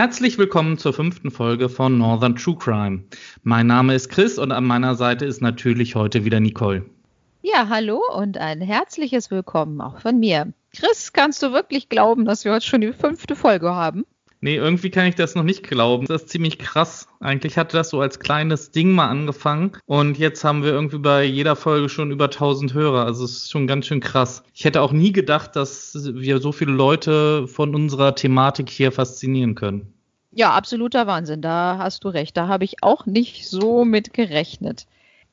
Herzlich willkommen zur fünften Folge von Northern True Crime. Mein Name ist Chris und an meiner Seite ist natürlich heute wieder Nicole. Ja, hallo und ein herzliches Willkommen auch von mir. Chris, kannst du wirklich glauben, dass wir heute schon die fünfte Folge haben? Nee, irgendwie kann ich das noch nicht glauben. Das ist ziemlich krass. Eigentlich hatte das so als kleines Ding mal angefangen und jetzt haben wir irgendwie bei jeder Folge schon über 1000 Hörer. Also es ist schon ganz schön krass. Ich hätte auch nie gedacht, dass wir so viele Leute von unserer Thematik hier faszinieren können. Ja, absoluter Wahnsinn. Da hast du recht. Da habe ich auch nicht so mit gerechnet.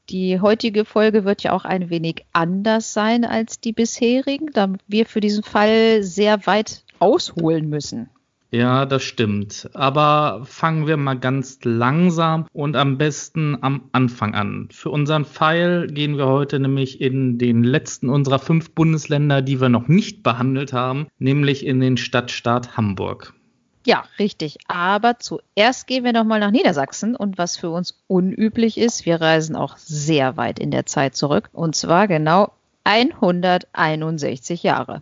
Die heutige Folge wird ja auch ein wenig anders sein als die bisherigen, da wir für diesen Fall sehr weit ausholen müssen. Ja, das stimmt. Aber fangen wir mal ganz langsam und am besten am Anfang an. Für unseren Pfeil gehen wir heute nämlich in den letzten unserer fünf Bundesländer, die wir noch nicht behandelt haben, nämlich in den Stadtstaat Hamburg. Ja, richtig. Aber zuerst gehen wir nochmal nach Niedersachsen und was für uns unüblich ist, wir reisen auch sehr weit in der Zeit zurück und zwar genau 161 Jahre.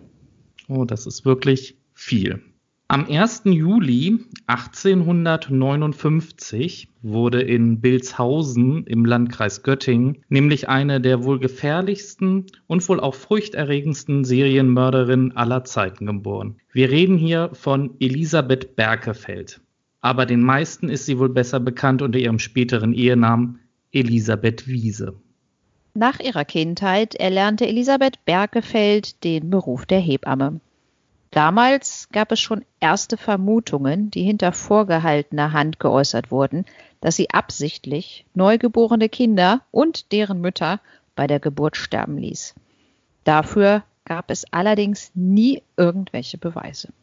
Oh, das ist wirklich viel. Am 1. Juli 1859 wurde in Bilshausen im Landkreis Göttingen nämlich eine der wohl gefährlichsten und wohl auch furchterregendsten Serienmörderinnen aller Zeiten geboren. Wir reden hier von Elisabeth Berkefeld. Aber den meisten ist sie wohl besser bekannt unter ihrem späteren Ehenamen Elisabeth Wiese. Nach ihrer Kindheit erlernte Elisabeth Berkefeld den Beruf der Hebamme. Damals gab es schon erste Vermutungen, die hinter vorgehaltener Hand geäußert wurden, dass sie absichtlich neugeborene Kinder und deren Mütter bei der Geburt sterben ließ. Dafür gab es allerdings nie irgendwelche Beweise.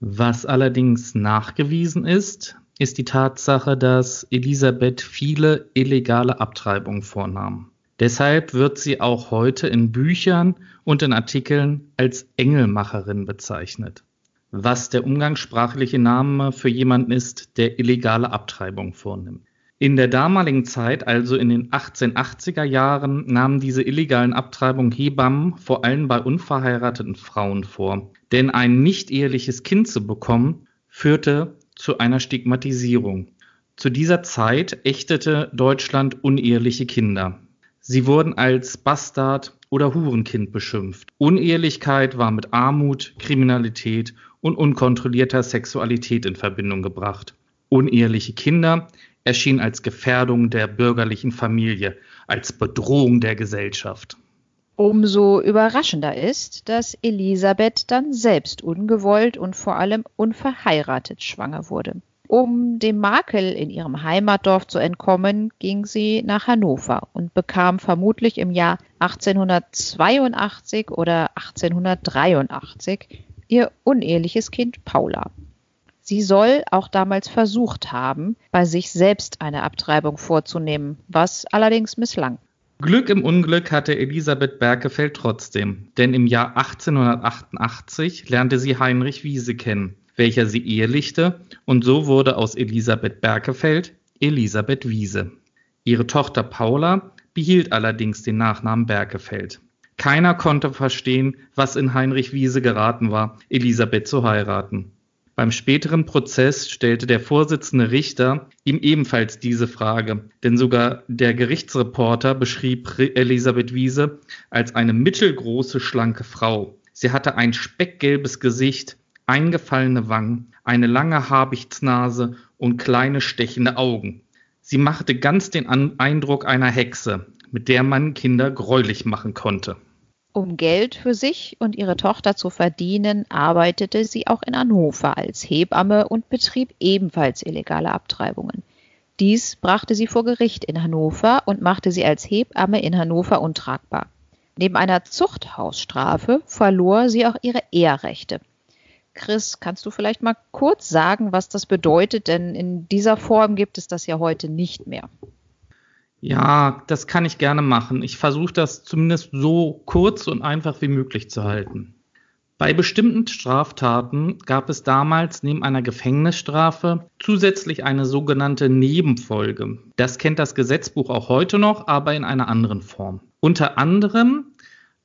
Was allerdings nachgewiesen ist, ist die Tatsache, dass Elisabeth viele illegale Abtreibungen vornahm. Deshalb wird sie auch heute in Büchern und in Artikeln als Engelmacherin bezeichnet, was der umgangssprachliche Name für jemanden ist, der illegale Abtreibung vornimmt. In der damaligen Zeit, also in den 1880er Jahren, nahmen diese illegalen Abtreibungen Hebammen vor allem bei unverheirateten Frauen vor. Denn ein nicht eheliches Kind zu bekommen, führte zu einer Stigmatisierung. Zu dieser Zeit ächtete Deutschland uneheliche Kinder. Sie wurden als Bastard oder Hurenkind beschimpft. Unehrlichkeit war mit Armut, Kriminalität und unkontrollierter Sexualität in Verbindung gebracht. Uneheliche Kinder erschienen als Gefährdung der bürgerlichen Familie, als Bedrohung der Gesellschaft. Umso überraschender ist, dass Elisabeth dann selbst ungewollt und vor allem unverheiratet schwanger wurde. Um dem Makel in ihrem Heimatdorf zu entkommen, ging sie nach Hannover und bekam vermutlich im Jahr 1882 oder 1883 ihr uneheliches Kind Paula. Sie soll auch damals versucht haben, bei sich selbst eine Abtreibung vorzunehmen, was allerdings misslang. Glück im Unglück hatte Elisabeth Berkefeld trotzdem, denn im Jahr 1888 lernte sie Heinrich Wiese kennen welcher sie ehelichte, und so wurde aus Elisabeth Berkefeld Elisabeth Wiese. Ihre Tochter Paula behielt allerdings den Nachnamen Berkefeld. Keiner konnte verstehen, was in Heinrich Wiese geraten war, Elisabeth zu heiraten. Beim späteren Prozess stellte der Vorsitzende Richter ihm ebenfalls diese Frage, denn sogar der Gerichtsreporter beschrieb Elisabeth Wiese als eine mittelgroße, schlanke Frau. Sie hatte ein speckgelbes Gesicht, eingefallene Wangen, eine lange Habichtsnase und kleine stechende Augen. Sie machte ganz den Eindruck einer Hexe, mit der man Kinder greulich machen konnte. Um Geld für sich und ihre Tochter zu verdienen, arbeitete sie auch in Hannover als Hebamme und betrieb ebenfalls illegale Abtreibungen. Dies brachte sie vor Gericht in Hannover und machte sie als Hebamme in Hannover untragbar. Neben einer Zuchthausstrafe verlor sie auch ihre Ehrrechte. Chris, kannst du vielleicht mal kurz sagen, was das bedeutet? Denn in dieser Form gibt es das ja heute nicht mehr. Ja, das kann ich gerne machen. Ich versuche das zumindest so kurz und einfach wie möglich zu halten. Bei bestimmten Straftaten gab es damals neben einer Gefängnisstrafe zusätzlich eine sogenannte Nebenfolge. Das kennt das Gesetzbuch auch heute noch, aber in einer anderen Form. Unter anderem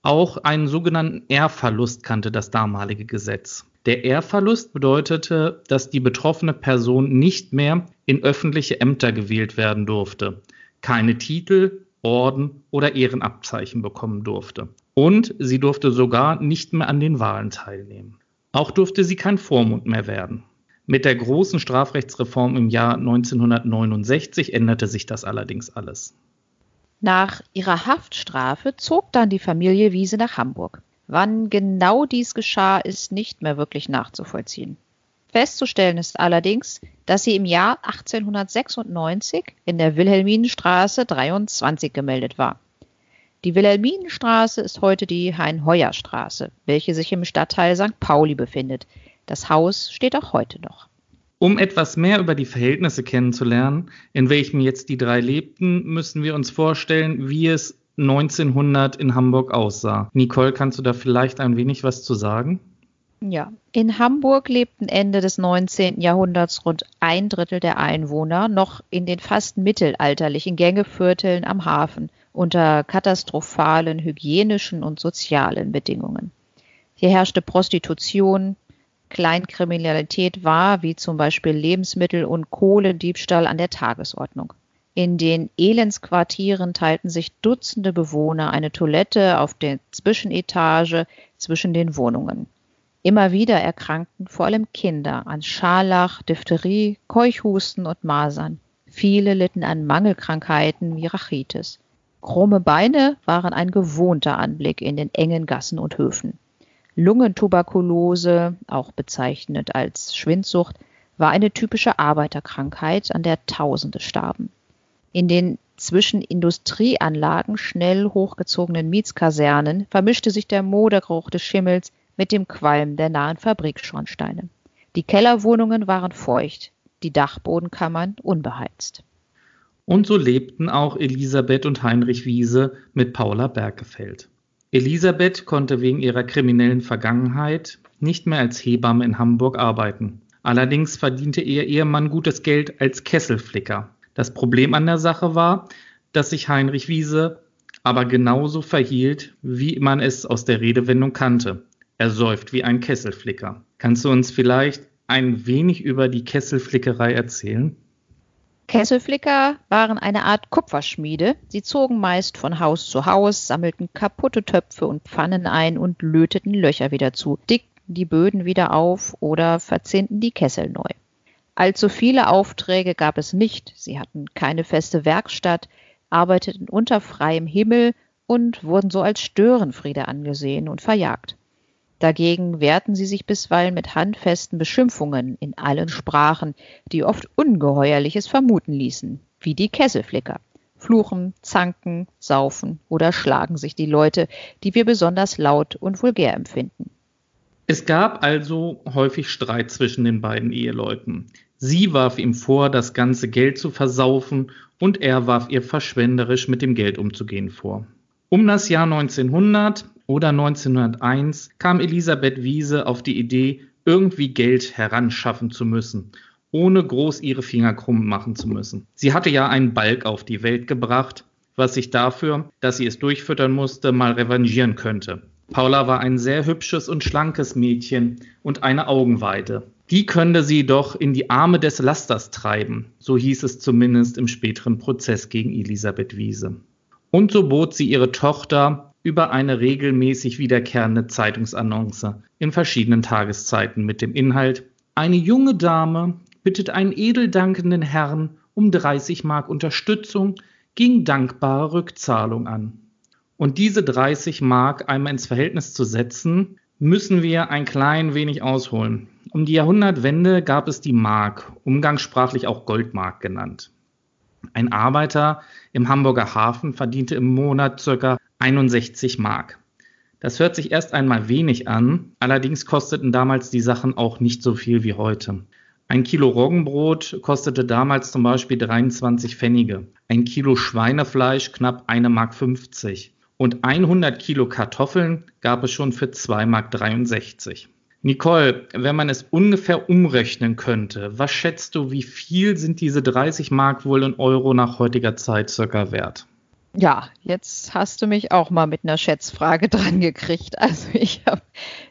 auch einen sogenannten Ehrverlust kannte das damalige Gesetz. Der Ehrverlust bedeutete, dass die betroffene Person nicht mehr in öffentliche Ämter gewählt werden durfte, keine Titel, Orden oder Ehrenabzeichen bekommen durfte. Und sie durfte sogar nicht mehr an den Wahlen teilnehmen. Auch durfte sie kein Vormund mehr werden. Mit der großen Strafrechtsreform im Jahr 1969 änderte sich das allerdings alles. Nach ihrer Haftstrafe zog dann die Familie Wiese nach Hamburg. Wann genau dies geschah, ist nicht mehr wirklich nachzuvollziehen. Festzustellen ist allerdings, dass sie im Jahr 1896 in der Wilhelminenstraße 23 gemeldet war. Die Wilhelminenstraße ist heute die Hein-Heuer-Straße, welche sich im Stadtteil St. Pauli befindet. Das Haus steht auch heute noch. Um etwas mehr über die Verhältnisse kennenzulernen, in welchen jetzt die drei lebten, müssen wir uns vorstellen, wie es 1900 in Hamburg aussah. Nicole, kannst du da vielleicht ein wenig was zu sagen? Ja, in Hamburg lebten Ende des 19. Jahrhunderts rund ein Drittel der Einwohner noch in den fast mittelalterlichen Gängevierteln am Hafen unter katastrophalen hygienischen und sozialen Bedingungen. Hier herrschte Prostitution, Kleinkriminalität war, wie zum Beispiel Lebensmittel- und Kohlediebstahl, an der Tagesordnung. In den Elendsquartieren teilten sich Dutzende Bewohner eine Toilette auf der Zwischenetage zwischen den Wohnungen. Immer wieder erkrankten vor allem Kinder an Scharlach, Diphtherie, Keuchhusten und Masern. Viele litten an Mangelkrankheiten wie Rachitis. Krumme Beine waren ein gewohnter Anblick in den engen Gassen und Höfen. Lungentuberkulose, auch bezeichnet als Schwindsucht, war eine typische Arbeiterkrankheit, an der Tausende starben. In den zwischen Industrieanlagen schnell hochgezogenen Mietskasernen vermischte sich der Modergeruch des Schimmels mit dem Qualm der nahen Fabrikschornsteine. Die Kellerwohnungen waren feucht, die Dachbodenkammern unbeheizt. Und so lebten auch Elisabeth und Heinrich Wiese mit Paula Bergefeld. Elisabeth konnte wegen ihrer kriminellen Vergangenheit nicht mehr als Hebamme in Hamburg arbeiten. Allerdings verdiente ihr Ehemann gutes Geld als Kesselflicker. Das Problem an der Sache war, dass sich Heinrich Wiese aber genauso verhielt, wie man es aus der Redewendung kannte. Er säuft wie ein Kesselflicker. Kannst du uns vielleicht ein wenig über die Kesselflickerei erzählen? Kesselflicker waren eine Art Kupferschmiede. Sie zogen meist von Haus zu Haus, sammelten kaputte Töpfe und Pfannen ein und löteten Löcher wieder zu, dickten die Böden wieder auf oder verzinnten die Kessel neu. Allzu viele Aufträge gab es nicht, sie hatten keine feste Werkstatt, arbeiteten unter freiem Himmel und wurden so als Störenfriede angesehen und verjagt. Dagegen wehrten sie sich bisweilen mit handfesten Beschimpfungen in allen Sprachen, die oft Ungeheuerliches vermuten ließen, wie die Kesselflicker. Fluchen, zanken, saufen oder schlagen sich die Leute, die wir besonders laut und vulgär empfinden. Es gab also häufig Streit zwischen den beiden Eheleuten. Sie warf ihm vor, das ganze Geld zu versaufen, und er warf ihr verschwenderisch mit dem Geld umzugehen vor. Um das Jahr 1900 oder 1901 kam Elisabeth Wiese auf die Idee, irgendwie Geld heranschaffen zu müssen, ohne groß ihre Finger krumm machen zu müssen. Sie hatte ja einen Balk auf die Welt gebracht, was sich dafür, dass sie es durchfüttern musste, mal revanchieren könnte. Paula war ein sehr hübsches und schlankes Mädchen und eine Augenweide. Die könnte sie doch in die Arme des Lasters treiben, so hieß es zumindest im späteren Prozess gegen Elisabeth Wiese. Und so bot sie ihre Tochter über eine regelmäßig wiederkehrende Zeitungsannonce in verschiedenen Tageszeiten mit dem Inhalt Eine junge Dame bittet einen edeldankenden Herrn um 30 Mark Unterstützung gegen dankbare Rückzahlung an. Und diese 30 Mark einmal ins Verhältnis zu setzen, müssen wir ein klein wenig ausholen. Um die Jahrhundertwende gab es die Mark, umgangssprachlich auch Goldmark genannt. Ein Arbeiter im Hamburger Hafen verdiente im Monat ca. 61 Mark. Das hört sich erst einmal wenig an, allerdings kosteten damals die Sachen auch nicht so viel wie heute. Ein Kilo Roggenbrot kostete damals zum Beispiel 23 Pfennige, ein Kilo Schweinefleisch knapp 1,50 Mark und 100 Kilo Kartoffeln gab es schon für 2,63 Mark. Nicole, wenn man es ungefähr umrechnen könnte, was schätzt du, wie viel sind diese 30 Mark wohl in Euro nach heutiger Zeit circa wert? Ja, jetzt hast du mich auch mal mit einer Schätzfrage dran gekriegt. Also ich habe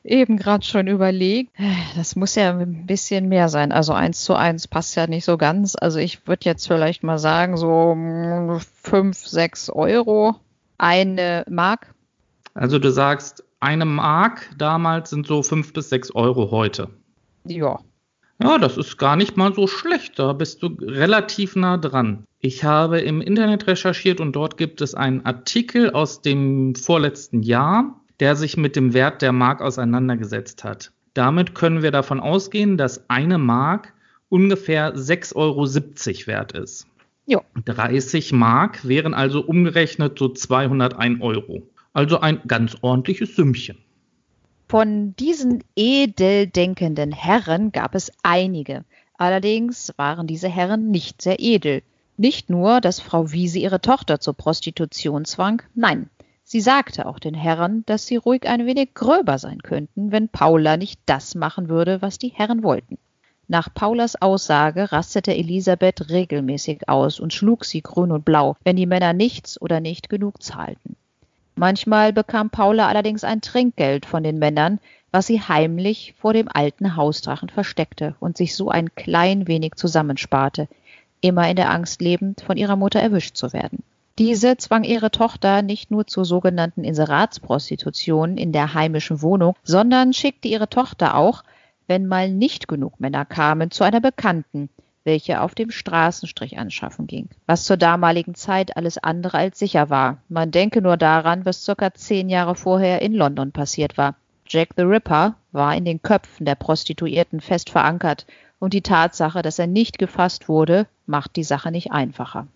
eben gerade schon überlegt, das muss ja ein bisschen mehr sein. Also eins zu eins passt ja nicht so ganz. Also ich würde jetzt vielleicht mal sagen, so fünf, sechs Euro eine Mark. Also du sagst, eine Mark damals sind so fünf bis sechs Euro heute. Ja. Ja, das ist gar nicht mal so schlecht. Da bist du relativ nah dran. Ich habe im Internet recherchiert und dort gibt es einen Artikel aus dem vorletzten Jahr, der sich mit dem Wert der Mark auseinandergesetzt hat. Damit können wir davon ausgehen, dass eine Mark ungefähr 6,70 Euro wert ist. Jo. 30 Mark wären also umgerechnet so 201 Euro. Also ein ganz ordentliches Sümmchen. Von diesen edel denkenden Herren gab es einige. Allerdings waren diese Herren nicht sehr edel. Nicht nur, dass Frau Wiese ihre Tochter zur Prostitution zwang, nein, sie sagte auch den Herren, dass sie ruhig ein wenig gröber sein könnten, wenn Paula nicht das machen würde, was die Herren wollten. Nach Paulas Aussage rastete Elisabeth regelmäßig aus und schlug sie grün und blau, wenn die Männer nichts oder nicht genug zahlten. Manchmal bekam Paula allerdings ein Trinkgeld von den Männern, was sie heimlich vor dem alten Hausdrachen versteckte und sich so ein klein wenig zusammensparte, immer in der Angst lebend, von ihrer Mutter erwischt zu werden. Diese zwang ihre Tochter nicht nur zur sogenannten Inseratsprostitution in der heimischen Wohnung, sondern schickte ihre Tochter auch, wenn mal nicht genug Männer kamen, zu einer Bekannten, welche auf dem Straßenstrich anschaffen ging, was zur damaligen Zeit alles andere als sicher war. Man denke nur daran, was circa zehn Jahre vorher in London passiert war. Jack the Ripper war in den Köpfen der Prostituierten fest verankert, und die Tatsache, dass er nicht gefasst wurde, macht die Sache nicht einfacher.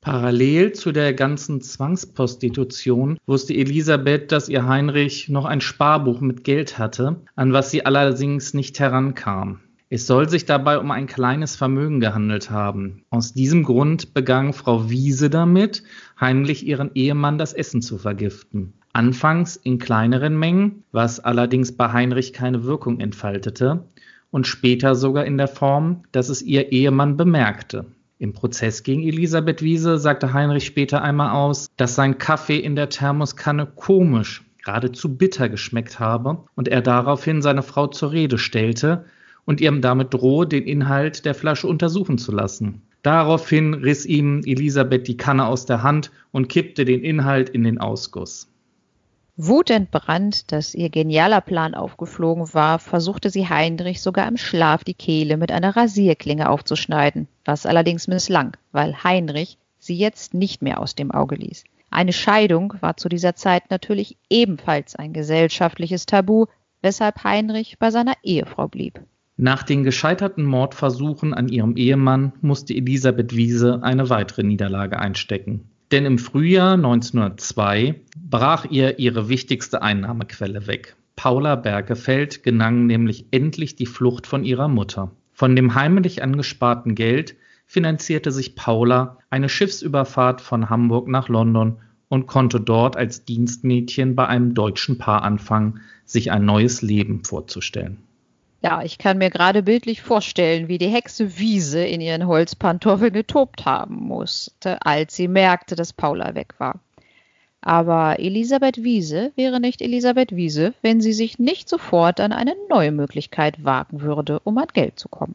Parallel zu der ganzen Zwangsprostitution wusste Elisabeth, dass ihr Heinrich noch ein Sparbuch mit Geld hatte, an was sie allerdings nicht herankam. Es soll sich dabei um ein kleines Vermögen gehandelt haben. Aus diesem Grund begann Frau Wiese damit, heimlich ihren Ehemann das Essen zu vergiften. Anfangs in kleineren Mengen, was allerdings bei Heinrich keine Wirkung entfaltete, und später sogar in der Form, dass es ihr Ehemann bemerkte. Im Prozess gegen Elisabeth Wiese sagte Heinrich später einmal aus, dass sein Kaffee in der Thermoskanne komisch, geradezu bitter geschmeckt habe und er daraufhin seine Frau zur Rede stellte, und ihm damit drohe, den Inhalt der Flasche untersuchen zu lassen. Daraufhin riss ihm Elisabeth die Kanne aus der Hand und kippte den Inhalt in den Ausguss. Wutentbrannt, dass ihr genialer Plan aufgeflogen war, versuchte sie Heinrich sogar im Schlaf die Kehle mit einer Rasierklinge aufzuschneiden, was allerdings misslang, weil Heinrich sie jetzt nicht mehr aus dem Auge ließ. Eine Scheidung war zu dieser Zeit natürlich ebenfalls ein gesellschaftliches Tabu, weshalb Heinrich bei seiner Ehefrau blieb. Nach den gescheiterten Mordversuchen an ihrem Ehemann musste Elisabeth Wiese eine weitere Niederlage einstecken. Denn im Frühjahr 1902 brach ihr ihre wichtigste Einnahmequelle weg. Paula Bergefeld gelang nämlich endlich die Flucht von ihrer Mutter. Von dem heimlich angesparten Geld finanzierte sich Paula eine Schiffsüberfahrt von Hamburg nach London und konnte dort als Dienstmädchen bei einem deutschen Paar anfangen, sich ein neues Leben vorzustellen. Ja, ich kann mir gerade bildlich vorstellen, wie die Hexe Wiese in ihren Holzpantoffeln getobt haben musste, als sie merkte, dass Paula weg war. Aber Elisabeth Wiese wäre nicht Elisabeth Wiese, wenn sie sich nicht sofort an eine neue Möglichkeit wagen würde, um an Geld zu kommen.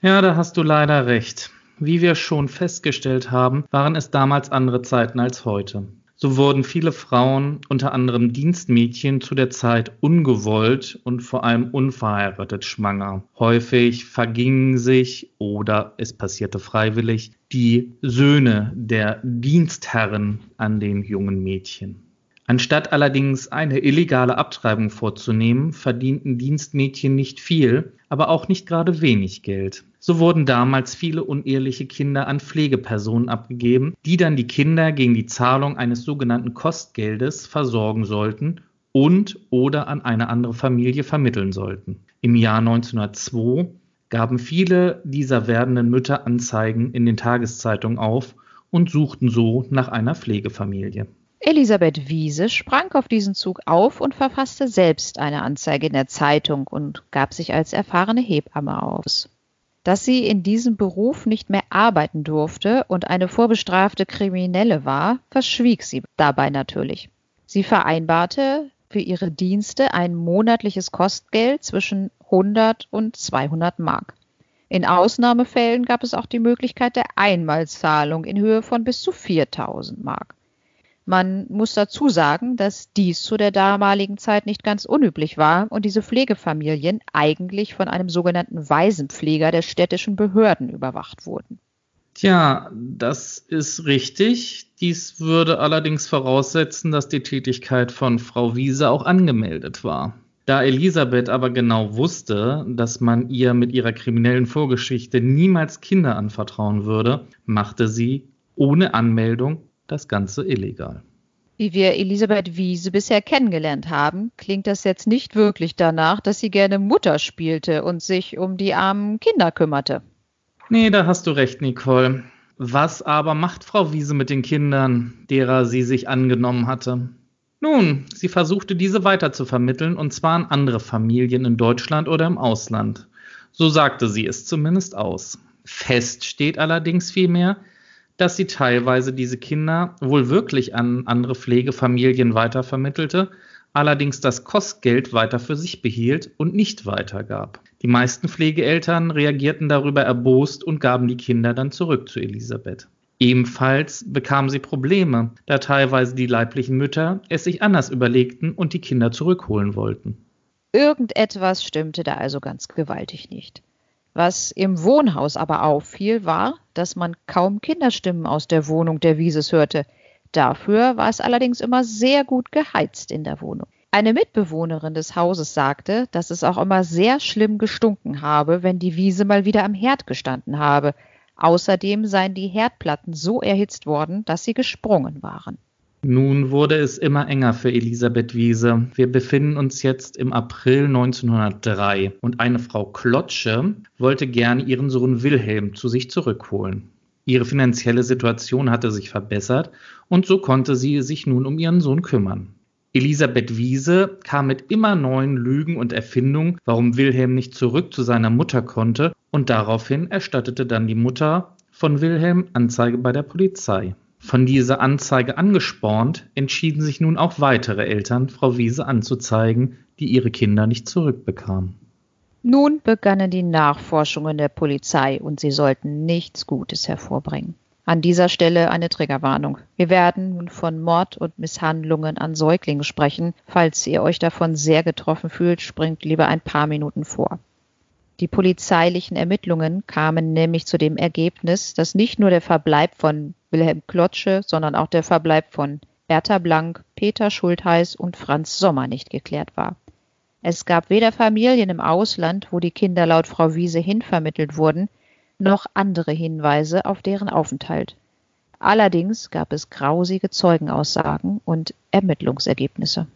Ja, da hast du leider recht. Wie wir schon festgestellt haben, waren es damals andere Zeiten als heute. So wurden viele Frauen, unter anderem Dienstmädchen, zu der Zeit ungewollt und vor allem unverheiratet schwanger. Häufig vergingen sich oder es passierte freiwillig die Söhne der Dienstherren an den jungen Mädchen. Anstatt allerdings eine illegale Abtreibung vorzunehmen, verdienten Dienstmädchen nicht viel, aber auch nicht gerade wenig Geld. So wurden damals viele uneheliche Kinder an Pflegepersonen abgegeben, die dann die Kinder gegen die Zahlung eines sogenannten Kostgeldes versorgen sollten und oder an eine andere Familie vermitteln sollten. Im Jahr 1902 gaben viele dieser werdenden Mütter Anzeigen in den Tageszeitungen auf und suchten so nach einer Pflegefamilie. Elisabeth Wiese sprang auf diesen Zug auf und verfasste selbst eine Anzeige in der Zeitung und gab sich als erfahrene Hebamme aus. Dass sie in diesem Beruf nicht mehr arbeiten durfte und eine vorbestrafte Kriminelle war, verschwieg sie dabei natürlich. Sie vereinbarte für ihre Dienste ein monatliches Kostgeld zwischen 100 und 200 Mark. In Ausnahmefällen gab es auch die Möglichkeit der Einmalzahlung in Höhe von bis zu 4000 Mark. Man muss dazu sagen, dass dies zu der damaligen Zeit nicht ganz unüblich war und diese Pflegefamilien eigentlich von einem sogenannten Waisenpfleger der städtischen Behörden überwacht wurden. Tja, das ist richtig. Dies würde allerdings voraussetzen, dass die Tätigkeit von Frau Wiese auch angemeldet war. Da Elisabeth aber genau wusste, dass man ihr mit ihrer kriminellen Vorgeschichte niemals Kinder anvertrauen würde, machte sie ohne Anmeldung das Ganze illegal. Wie wir Elisabeth Wiese bisher kennengelernt haben, klingt das jetzt nicht wirklich danach, dass sie gerne Mutter spielte und sich um die armen Kinder kümmerte. Nee, da hast du recht, Nicole. Was aber macht Frau Wiese mit den Kindern, derer sie sich angenommen hatte? Nun, sie versuchte diese weiter zu vermitteln, und zwar an andere Familien in Deutschland oder im Ausland. So sagte sie es zumindest aus. Fest steht allerdings vielmehr, dass sie teilweise diese Kinder wohl wirklich an andere Pflegefamilien weitervermittelte, allerdings das Kostgeld weiter für sich behielt und nicht weitergab. Die meisten Pflegeeltern reagierten darüber erbost und gaben die Kinder dann zurück zu Elisabeth. Ebenfalls bekam sie Probleme, da teilweise die leiblichen Mütter es sich anders überlegten und die Kinder zurückholen wollten. Irgendetwas stimmte da also ganz gewaltig nicht. Was im Wohnhaus aber auffiel, war, dass man kaum Kinderstimmen aus der Wohnung der Wieses hörte. Dafür war es allerdings immer sehr gut geheizt in der Wohnung. Eine Mitbewohnerin des Hauses sagte, dass es auch immer sehr schlimm gestunken habe, wenn die Wiese mal wieder am Herd gestanden habe. Außerdem seien die Herdplatten so erhitzt worden, dass sie gesprungen waren. Nun wurde es immer enger für Elisabeth Wiese. Wir befinden uns jetzt im April 1903 und eine Frau Klotsche wollte gerne ihren Sohn Wilhelm zu sich zurückholen. Ihre finanzielle Situation hatte sich verbessert und so konnte sie sich nun um ihren Sohn kümmern. Elisabeth Wiese kam mit immer neuen Lügen und Erfindungen, warum Wilhelm nicht zurück zu seiner Mutter konnte, und daraufhin erstattete dann die Mutter von Wilhelm Anzeige bei der Polizei. Von dieser Anzeige angespornt, entschieden sich nun auch weitere Eltern, Frau Wiese anzuzeigen, die ihre Kinder nicht zurückbekamen. Nun begannen die Nachforschungen der Polizei und sie sollten nichts Gutes hervorbringen. An dieser Stelle eine Triggerwarnung. Wir werden nun von Mord und Misshandlungen an Säuglingen sprechen. Falls ihr euch davon sehr getroffen fühlt, springt lieber ein paar Minuten vor. Die polizeilichen Ermittlungen kamen nämlich zu dem Ergebnis, dass nicht nur der Verbleib von Wilhelm Klotsche, sondern auch der Verbleib von Bertha Blank, Peter Schultheiß und Franz Sommer nicht geklärt war. Es gab weder Familien im Ausland, wo die Kinder laut Frau Wiese hinvermittelt wurden, noch andere Hinweise auf deren Aufenthalt. Allerdings gab es grausige Zeugenaussagen und Ermittlungsergebnisse.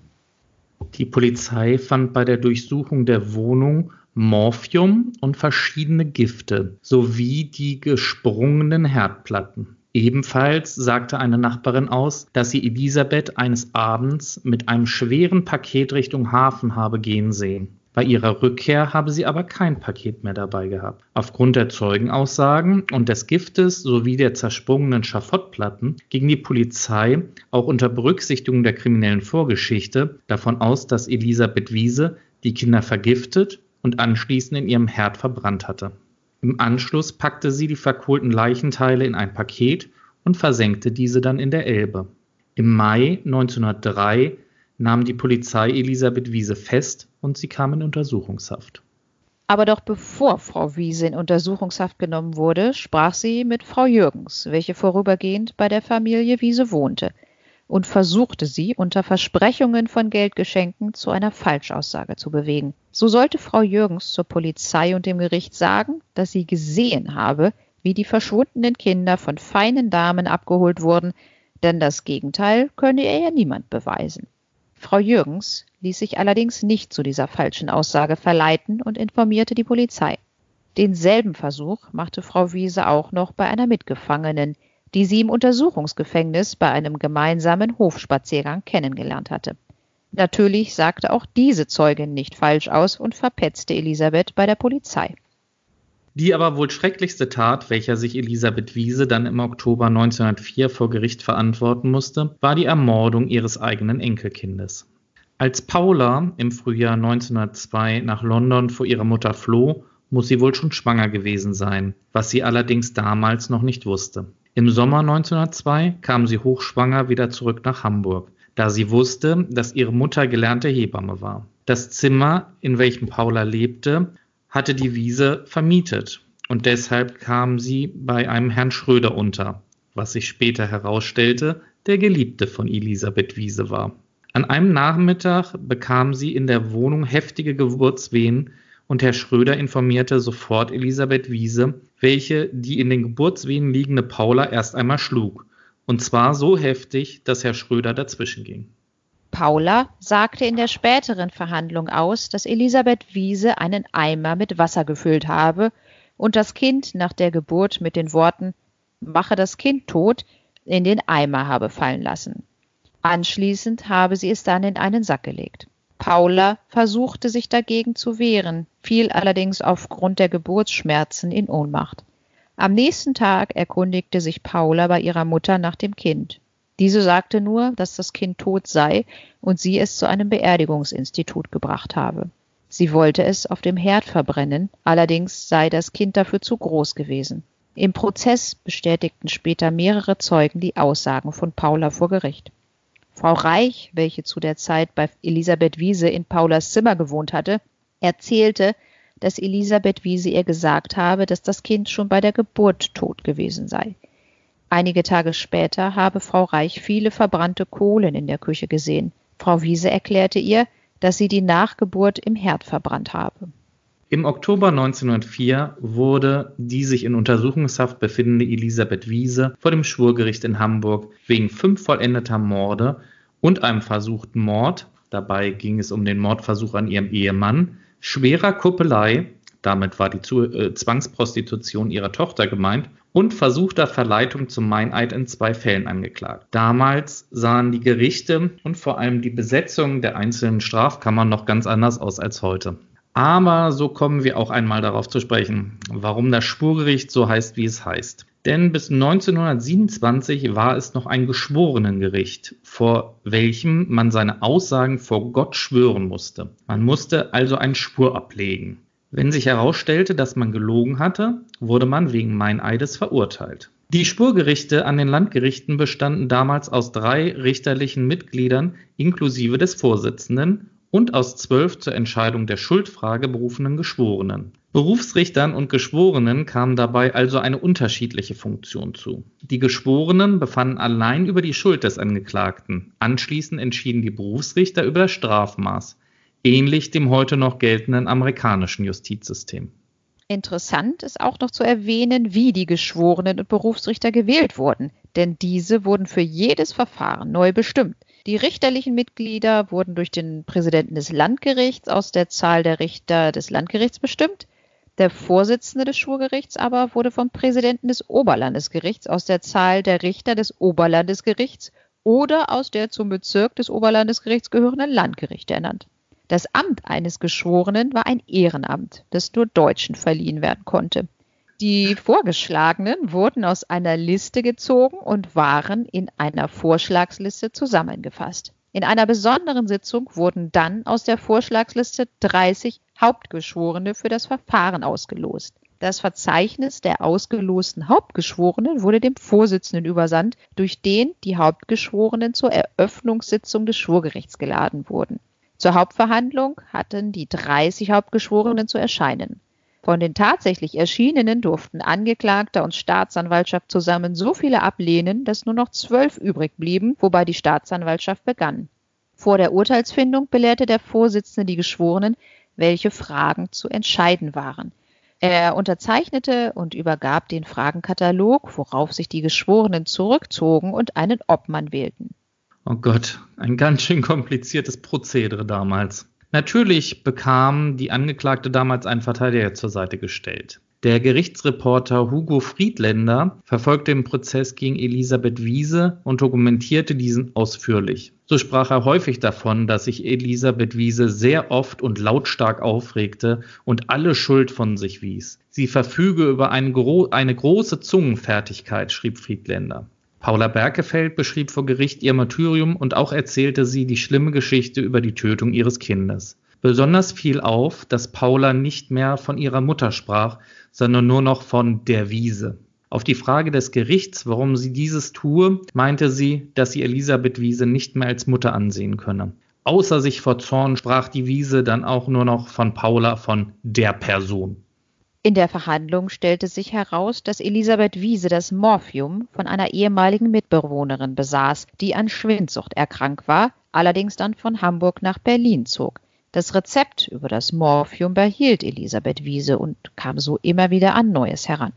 Die Polizei fand bei der Durchsuchung der Wohnung Morphium und verschiedene Gifte sowie die gesprungenen Herdplatten. Ebenfalls sagte eine Nachbarin aus, dass sie Elisabeth eines Abends mit einem schweren Paket Richtung Hafen habe gehen sehen. Bei ihrer Rückkehr habe sie aber kein Paket mehr dabei gehabt. Aufgrund der Zeugenaussagen und des Giftes sowie der zersprungenen Schafottplatten ging die Polizei auch unter Berücksichtigung der kriminellen Vorgeschichte davon aus, dass Elisabeth Wiese die Kinder vergiftet und anschließend in ihrem Herd verbrannt hatte. Im Anschluss packte sie die verkohlten Leichenteile in ein Paket und versenkte diese dann in der Elbe. Im Mai 1903 nahm die Polizei Elisabeth Wiese fest und sie kam in Untersuchungshaft. Aber doch bevor Frau Wiese in Untersuchungshaft genommen wurde, sprach sie mit Frau Jürgens, welche vorübergehend bei der Familie Wiese wohnte und versuchte sie unter Versprechungen von Geldgeschenken zu einer Falschaussage zu bewegen. So sollte Frau Jürgens zur Polizei und dem Gericht sagen, dass sie gesehen habe, wie die verschwundenen Kinder von feinen Damen abgeholt wurden, denn das Gegenteil könne ihr ja niemand beweisen. Frau Jürgens ließ sich allerdings nicht zu dieser falschen Aussage verleiten und informierte die Polizei. Denselben Versuch machte Frau Wiese auch noch bei einer Mitgefangenen, die sie im Untersuchungsgefängnis bei einem gemeinsamen Hofspaziergang kennengelernt hatte. Natürlich sagte auch diese Zeugin nicht falsch aus und verpetzte Elisabeth bei der Polizei. Die aber wohl schrecklichste Tat, welcher sich Elisabeth Wiese dann im Oktober 1904 vor Gericht verantworten musste, war die Ermordung ihres eigenen Enkelkindes. Als Paula im Frühjahr 1902 nach London vor ihrer Mutter floh, muss sie wohl schon schwanger gewesen sein, was sie allerdings damals noch nicht wusste. Im Sommer 1902 kam sie hochschwanger wieder zurück nach Hamburg, da sie wusste, dass ihre Mutter gelernte Hebamme war. Das Zimmer, in welchem Paula lebte, hatte die Wiese vermietet und deshalb kam sie bei einem Herrn Schröder unter, was sich später herausstellte, der Geliebte von Elisabeth Wiese war. An einem Nachmittag bekam sie in der Wohnung heftige Geburtswehen und Herr Schröder informierte sofort Elisabeth Wiese, welche die in den Geburtswehen liegende Paula erst einmal schlug. Und zwar so heftig, dass Herr Schröder dazwischen ging. Paula sagte in der späteren Verhandlung aus, dass Elisabeth Wiese einen Eimer mit Wasser gefüllt habe und das Kind nach der Geburt mit den Worten Mache das Kind tot in den Eimer habe fallen lassen. Anschließend habe sie es dann in einen Sack gelegt. Paula versuchte sich dagegen zu wehren, fiel allerdings aufgrund der Geburtsschmerzen in Ohnmacht. Am nächsten Tag erkundigte sich Paula bei ihrer Mutter nach dem Kind. Diese sagte nur, dass das Kind tot sei und sie es zu einem Beerdigungsinstitut gebracht habe. Sie wollte es auf dem Herd verbrennen, allerdings sei das Kind dafür zu groß gewesen. Im Prozess bestätigten später mehrere Zeugen die Aussagen von Paula vor Gericht. Frau Reich, welche zu der Zeit bei Elisabeth Wiese in Paulas Zimmer gewohnt hatte, erzählte, dass Elisabeth Wiese ihr gesagt habe, dass das Kind schon bei der Geburt tot gewesen sei. Einige Tage später habe Frau Reich viele verbrannte Kohlen in der Küche gesehen. Frau Wiese erklärte ihr, dass sie die Nachgeburt im Herd verbrannt habe. Im Oktober 1904 wurde die sich in Untersuchungshaft befindende Elisabeth Wiese vor dem Schwurgericht in Hamburg wegen fünf vollendeter Morde und einem versuchten Mord, dabei ging es um den Mordversuch an ihrem Ehemann, schwerer Kuppelei, damit war die äh, Zwangsprostitution ihrer Tochter gemeint, und versuchter Verleitung zum Meineid in zwei Fällen angeklagt. Damals sahen die Gerichte und vor allem die Besetzung der einzelnen Strafkammern noch ganz anders aus als heute. Aber so kommen wir auch einmal darauf zu sprechen, warum das Spurgericht so heißt, wie es heißt. Denn bis 1927 war es noch ein Geschworenengericht, vor welchem man seine Aussagen vor Gott schwören musste. Man musste also einen Schwur ablegen. Wenn sich herausstellte, dass man gelogen hatte, wurde man wegen Meineides verurteilt. Die Spurgerichte an den Landgerichten bestanden damals aus drei richterlichen Mitgliedern inklusive des Vorsitzenden und aus zwölf zur Entscheidung der Schuldfrage berufenen Geschworenen. Berufsrichtern und Geschworenen kam dabei also eine unterschiedliche Funktion zu. Die Geschworenen befanden allein über die Schuld des Angeklagten. Anschließend entschieden die Berufsrichter über das Strafmaß, ähnlich dem heute noch geltenden amerikanischen Justizsystem. Interessant ist auch noch zu erwähnen, wie die Geschworenen und Berufsrichter gewählt wurden, denn diese wurden für jedes Verfahren neu bestimmt. Die richterlichen Mitglieder wurden durch den Präsidenten des Landgerichts aus der Zahl der Richter des Landgerichts bestimmt. Der Vorsitzende des Schwurgerichts aber wurde vom Präsidenten des Oberlandesgerichts aus der Zahl der Richter des Oberlandesgerichts oder aus der zum Bezirk des Oberlandesgerichts gehörenden Landgerichte ernannt. Das Amt eines Geschworenen war ein Ehrenamt, das nur Deutschen verliehen werden konnte. Die Vorgeschlagenen wurden aus einer Liste gezogen und waren in einer Vorschlagsliste zusammengefasst. In einer besonderen Sitzung wurden dann aus der Vorschlagsliste 30 Hauptgeschworene für das Verfahren ausgelost. Das Verzeichnis der ausgelosten Hauptgeschworenen wurde dem Vorsitzenden übersandt, durch den die Hauptgeschworenen zur Eröffnungssitzung des Schwurgerichts geladen wurden. Zur Hauptverhandlung hatten die 30 Hauptgeschworenen zu erscheinen. Von den tatsächlich Erschienenen durften Angeklagter und Staatsanwaltschaft zusammen so viele ablehnen, dass nur noch zwölf übrig blieben, wobei die Staatsanwaltschaft begann. Vor der Urteilsfindung belehrte der Vorsitzende die Geschworenen, welche Fragen zu entscheiden waren. Er unterzeichnete und übergab den Fragenkatalog, worauf sich die Geschworenen zurückzogen und einen Obmann wählten. Oh Gott, ein ganz schön kompliziertes Prozedere damals. Natürlich bekam die Angeklagte damals einen Verteidiger zur Seite gestellt. Der Gerichtsreporter Hugo Friedländer verfolgte den Prozess gegen Elisabeth Wiese und dokumentierte diesen ausführlich. So sprach er häufig davon, dass sich Elisabeth Wiese sehr oft und lautstark aufregte und alle Schuld von sich wies. Sie verfüge über eine, gro eine große Zungenfertigkeit, schrieb Friedländer. Paula Berkefeld beschrieb vor Gericht ihr Martyrium und auch erzählte sie die schlimme Geschichte über die Tötung ihres Kindes. Besonders fiel auf, dass Paula nicht mehr von ihrer Mutter sprach, sondern nur noch von der Wiese. Auf die Frage des Gerichts, warum sie dieses tue, meinte sie, dass sie Elisabeth Wiese nicht mehr als Mutter ansehen könne. Außer sich vor Zorn sprach die Wiese dann auch nur noch von Paula von der Person. In der Verhandlung stellte sich heraus, dass Elisabeth Wiese das Morphium von einer ehemaligen Mitbewohnerin besaß, die an Schwindsucht erkrankt war, allerdings dann von Hamburg nach Berlin zog. Das Rezept über das Morphium behielt Elisabeth Wiese und kam so immer wieder an Neues heran.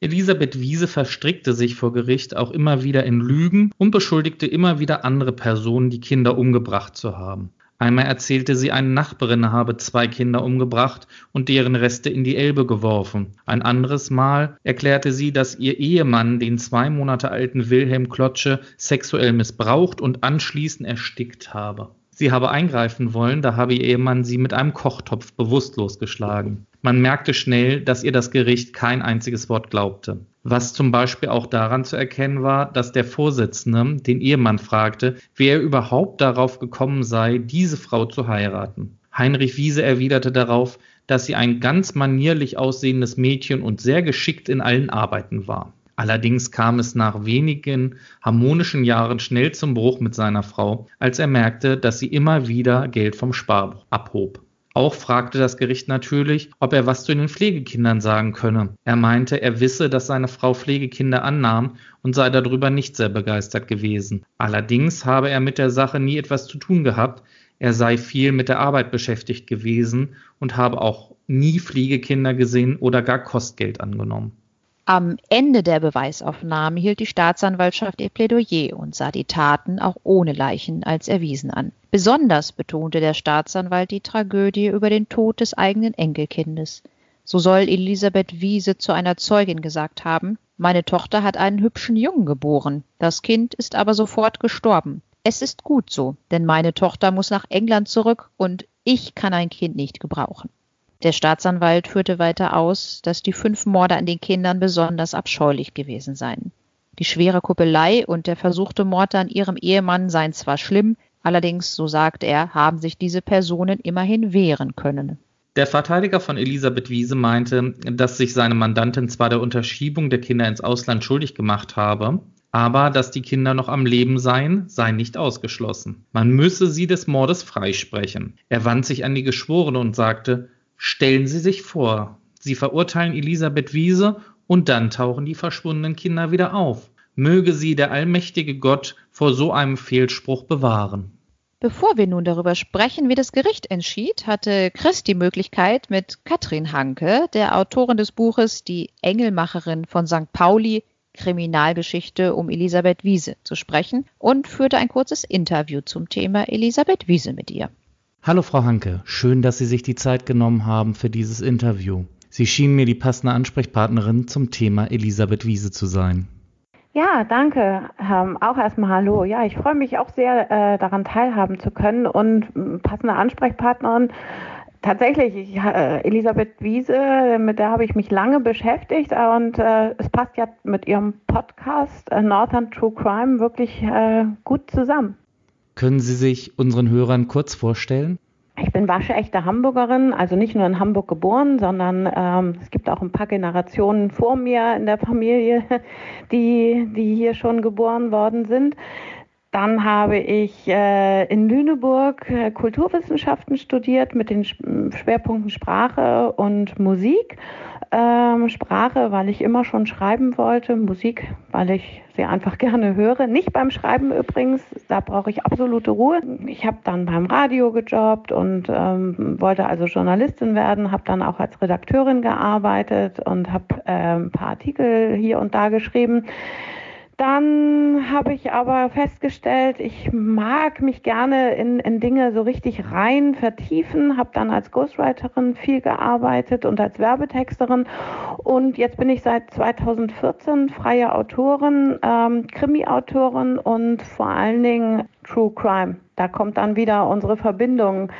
Elisabeth Wiese verstrickte sich vor Gericht auch immer wieder in Lügen und beschuldigte immer wieder andere Personen, die Kinder umgebracht zu haben. Einmal erzählte sie, eine Nachbarin habe zwei Kinder umgebracht und deren Reste in die Elbe geworfen. Ein anderes Mal erklärte sie, dass ihr Ehemann den zwei Monate alten Wilhelm Klotsche sexuell missbraucht und anschließend erstickt habe. Sie habe eingreifen wollen, da habe ihr Ehemann sie mit einem Kochtopf bewusstlos geschlagen. Man merkte schnell, dass ihr das Gericht kein einziges Wort glaubte. Was zum Beispiel auch daran zu erkennen war, dass der Vorsitzende den Ehemann fragte, wer überhaupt darauf gekommen sei, diese Frau zu heiraten. Heinrich Wiese erwiderte darauf, dass sie ein ganz manierlich aussehendes Mädchen und sehr geschickt in allen Arbeiten war. Allerdings kam es nach wenigen harmonischen Jahren schnell zum Bruch mit seiner Frau, als er merkte, dass sie immer wieder Geld vom Sparbuch abhob. Auch fragte das Gericht natürlich, ob er was zu den Pflegekindern sagen könne. Er meinte, er wisse, dass seine Frau Pflegekinder annahm und sei darüber nicht sehr begeistert gewesen. Allerdings habe er mit der Sache nie etwas zu tun gehabt, er sei viel mit der Arbeit beschäftigt gewesen und habe auch nie Pflegekinder gesehen oder gar Kostgeld angenommen. Am Ende der Beweisaufnahme hielt die Staatsanwaltschaft ihr Plädoyer und sah die Taten auch ohne Leichen als erwiesen an. Besonders betonte der Staatsanwalt die Tragödie über den Tod des eigenen Enkelkindes. So soll Elisabeth Wiese zu einer Zeugin gesagt haben, meine Tochter hat einen hübschen Jungen geboren, das Kind ist aber sofort gestorben. Es ist gut so, denn meine Tochter muss nach England zurück und ich kann ein Kind nicht gebrauchen. Der Staatsanwalt führte weiter aus, dass die fünf Morde an den Kindern besonders abscheulich gewesen seien. Die schwere Kuppelei und der versuchte Mord an ihrem Ehemann seien zwar schlimm, allerdings, so sagt er, haben sich diese Personen immerhin wehren können. Der Verteidiger von Elisabeth Wiese meinte, dass sich seine Mandantin zwar der Unterschiebung der Kinder ins Ausland schuldig gemacht habe, aber dass die Kinder noch am Leben seien, sei nicht ausgeschlossen. Man müsse sie des Mordes freisprechen. Er wandte sich an die Geschworene und sagte, Stellen Sie sich vor, Sie verurteilen Elisabeth Wiese und dann tauchen die verschwundenen Kinder wieder auf. Möge sie der allmächtige Gott vor so einem Fehlspruch bewahren. Bevor wir nun darüber sprechen, wie das Gericht entschied, hatte Chris die Möglichkeit, mit Katrin Hanke, der Autorin des Buches Die Engelmacherin von St. Pauli, Kriminalgeschichte um Elisabeth Wiese, zu sprechen und führte ein kurzes Interview zum Thema Elisabeth Wiese mit ihr. Hallo Frau Hanke, schön, dass Sie sich die Zeit genommen haben für dieses Interview. Sie schienen mir die passende Ansprechpartnerin zum Thema Elisabeth Wiese zu sein. Ja, danke. Ähm, auch erstmal Hallo. Ja, ich freue mich auch sehr, äh, daran teilhaben zu können und äh, passende Ansprechpartnerin. Tatsächlich, ich, äh, Elisabeth Wiese, mit der habe ich mich lange beschäftigt und äh, es passt ja mit ihrem Podcast äh, Northern True Crime wirklich äh, gut zusammen. Können Sie sich unseren Hörern kurz vorstellen? Ich bin waschechte Hamburgerin, also nicht nur in Hamburg geboren, sondern ähm, es gibt auch ein paar Generationen vor mir in der Familie, die, die hier schon geboren worden sind. Dann habe ich äh, in Lüneburg äh, Kulturwissenschaften studiert mit den Schwerpunkten Sprache und Musik ähm, Sprache, weil ich immer schon schreiben wollte, Musik, weil ich sie einfach gerne höre. Nicht beim Schreiben übrigens, da brauche ich absolute Ruhe. Ich habe dann beim Radio gejobbt und ähm, wollte also Journalistin werden, habe dann auch als Redakteurin gearbeitet und habe äh, ein paar Artikel hier und da geschrieben. Dann habe ich aber festgestellt, ich mag mich gerne in, in Dinge so richtig rein vertiefen, habe dann als Ghostwriterin viel gearbeitet und als Werbetexterin. Und jetzt bin ich seit 2014 freie Autorin, ähm, Krimi-Autorin und vor allen Dingen True Crime. Da kommt dann wieder unsere Verbindung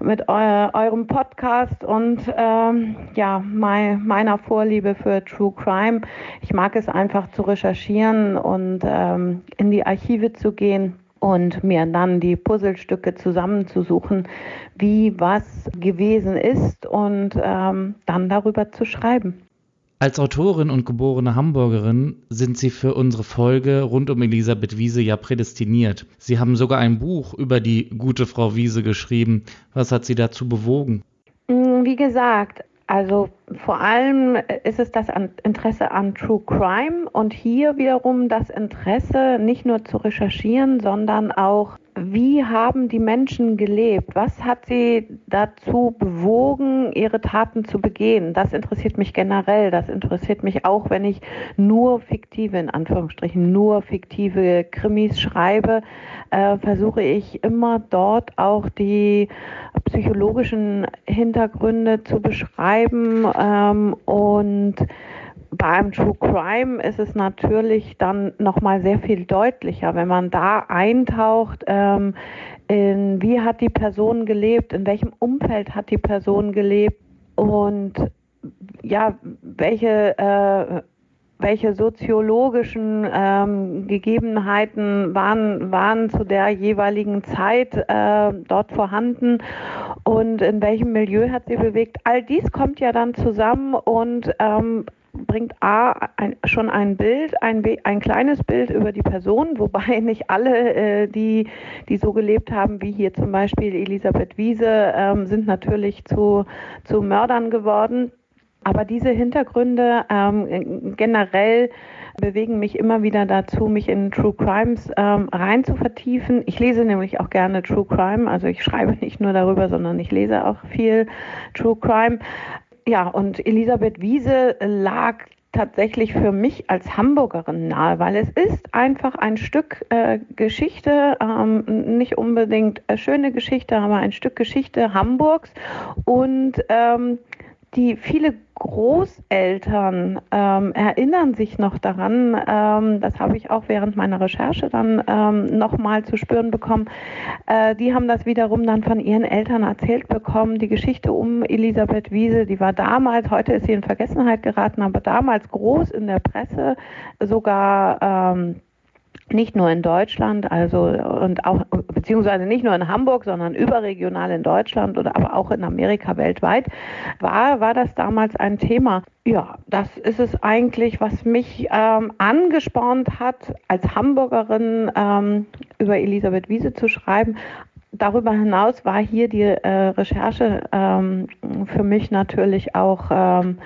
mit eu eurem Podcast und ähm, ja, mein, meiner Vorliebe für True Crime. Ich mag es einfach zu recherchieren und ähm, in die Archive zu gehen und mir dann die Puzzlestücke zusammenzusuchen, wie was gewesen ist und ähm, dann darüber zu schreiben. Als Autorin und geborene Hamburgerin sind Sie für unsere Folge rund um Elisabeth Wiese ja prädestiniert. Sie haben sogar ein Buch über die gute Frau Wiese geschrieben. Was hat Sie dazu bewogen? Mm, wie gesagt, also vor allem ist es das Interesse an True Crime und hier wiederum das Interesse nicht nur zu recherchieren, sondern auch wie haben die Menschen gelebt? Was hat sie dazu bewogen, ihre Taten zu begehen? Das interessiert mich generell. Das interessiert mich auch, wenn ich nur fiktive, in Anführungsstrichen, nur fiktive Krimis schreibe, äh, versuche ich immer dort auch die psychologischen Hintergründe zu beschreiben ähm, und beim True Crime ist es natürlich dann nochmal sehr viel deutlicher, wenn man da eintaucht, ähm, in wie hat die Person gelebt, in welchem Umfeld hat die Person gelebt und ja, welche äh, welche soziologischen ähm, Gegebenheiten waren, waren zu der jeweiligen Zeit äh, dort vorhanden und in welchem Milieu hat sie bewegt. All dies kommt ja dann zusammen und ähm, bringt A ein, schon ein Bild, ein, ein kleines Bild über die Person, wobei nicht alle, äh, die, die so gelebt haben, wie hier zum Beispiel Elisabeth Wiese, ähm, sind natürlich zu, zu Mördern geworden. Aber diese Hintergründe ähm, generell bewegen mich immer wieder dazu, mich in True Crimes ähm, rein zu vertiefen. Ich lese nämlich auch gerne True Crime, also ich schreibe nicht nur darüber, sondern ich lese auch viel True Crime. Ja, und Elisabeth Wiese lag tatsächlich für mich als Hamburgerin nahe, weil es ist einfach ein Stück äh, Geschichte, ähm, nicht unbedingt äh, schöne Geschichte, aber ein Stück Geschichte Hamburgs und ähm, die viele Großeltern ähm, erinnern sich noch daran, ähm, das habe ich auch während meiner Recherche dann ähm, nochmal zu spüren bekommen, äh, die haben das wiederum dann von ihren Eltern erzählt bekommen, die Geschichte um Elisabeth Wiese, die war damals, heute ist sie in Vergessenheit geraten, aber damals groß in der Presse, sogar ähm, nicht nur in Deutschland, also und auch beziehungsweise nicht nur in Hamburg, sondern überregional in Deutschland oder aber auch in Amerika weltweit, war, war das damals ein Thema. Ja, das ist es eigentlich, was mich ähm, angespornt hat, als Hamburgerin ähm, über Elisabeth Wiese zu schreiben, darüber hinaus war hier die äh, Recherche ähm, für mich natürlich auch ähm,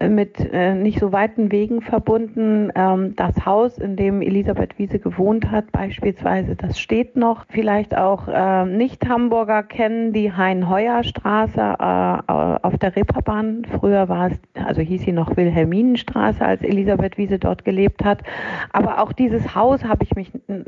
mit äh, nicht so weiten Wegen verbunden. Ähm, das Haus, in dem Elisabeth Wiese gewohnt hat, beispielsweise, das steht noch. Vielleicht auch äh, Nicht-Hamburger kennen die Hein-Heuer-Straße äh, auf der Reeperbahn. Früher war es, also hieß sie noch Wilhelminenstraße, als Elisabeth Wiese dort gelebt hat. Aber auch dieses Haus habe ich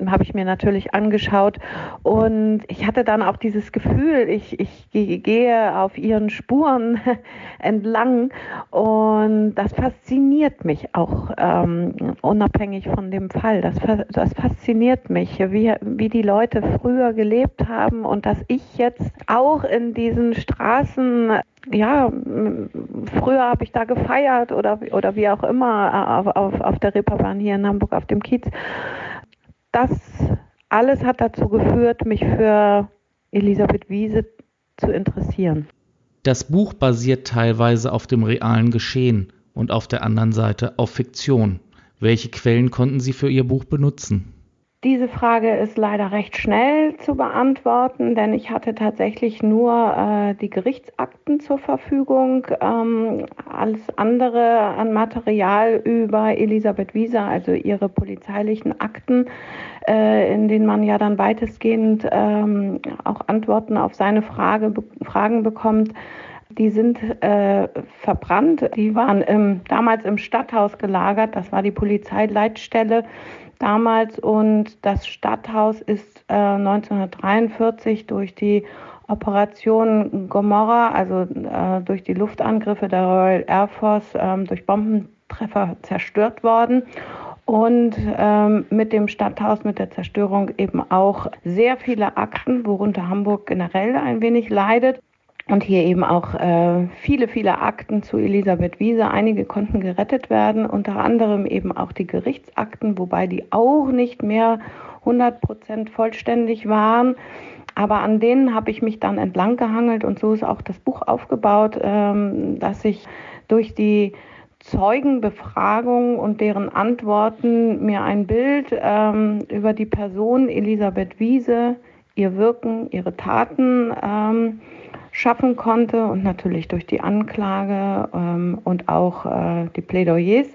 habe ich mir natürlich angeschaut und ich hatte dann auch dieses Gefühl, ich, ich gehe auf ihren Spuren entlang und das fasziniert mich auch ähm, unabhängig von dem Fall. Das, das fasziniert mich, wie, wie die Leute früher gelebt haben und dass ich jetzt auch in diesen Straßen ja, früher habe ich da gefeiert oder, oder wie auch immer auf, auf, auf der Reeperbahn hier in Hamburg auf dem Kiez. Das alles hat dazu geführt, mich für Elisabeth Wiese zu interessieren. Das Buch basiert teilweise auf dem realen Geschehen und auf der anderen Seite auf Fiktion. Welche Quellen konnten Sie für Ihr Buch benutzen? Diese Frage ist leider recht schnell zu beantworten, denn ich hatte tatsächlich nur äh, die Gerichtsakten zur Verfügung. Ähm, alles andere an Material über Elisabeth Wieser, also ihre polizeilichen Akten, in denen man ja dann weitestgehend ähm, auch Antworten auf seine Frage, Fragen bekommt, die sind äh, verbrannt. Die waren im, damals im Stadthaus gelagert. Das war die Polizeileitstelle damals und das Stadthaus ist äh, 1943 durch die Operation Gomorra, also äh, durch die Luftangriffe der Royal Air Force, ähm, durch Bombentreffer zerstört worden und ähm, mit dem Stadthaus, mit der Zerstörung eben auch sehr viele Akten, worunter Hamburg generell ein wenig leidet. Und hier eben auch äh, viele, viele Akten zu Elisabeth Wiese. Einige konnten gerettet werden, unter anderem eben auch die Gerichtsakten, wobei die auch nicht mehr 100 Prozent vollständig waren. Aber an denen habe ich mich dann entlang gehangelt und so ist auch das Buch aufgebaut, ähm, dass ich durch die Zeugenbefragung und deren Antworten mir ein Bild ähm, über die Person Elisabeth Wiese, ihr Wirken, ihre Taten ähm, schaffen konnte und natürlich durch die Anklage ähm, und auch äh, die Plädoyers.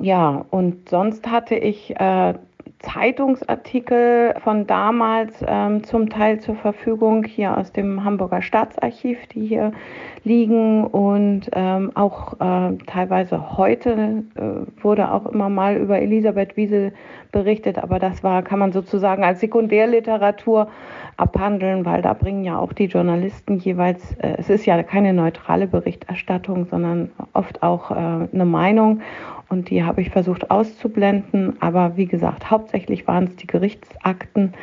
Ja, und sonst hatte ich äh, Zeitungsartikel von damals ähm, zum Teil zur Verfügung hier aus dem Hamburger Staatsarchiv, die hier liegen. Und ähm, auch äh, teilweise heute äh, wurde auch immer mal über Elisabeth Wiese berichtet, aber das war, kann man sozusagen als Sekundärliteratur abhandeln, weil da bringen ja auch die Journalisten jeweils, äh, es ist ja keine neutrale Berichterstattung, sondern oft auch äh, eine Meinung und die habe ich versucht auszublenden. Aber wie gesagt, hauptsächlich waren es die Gerichtsakten,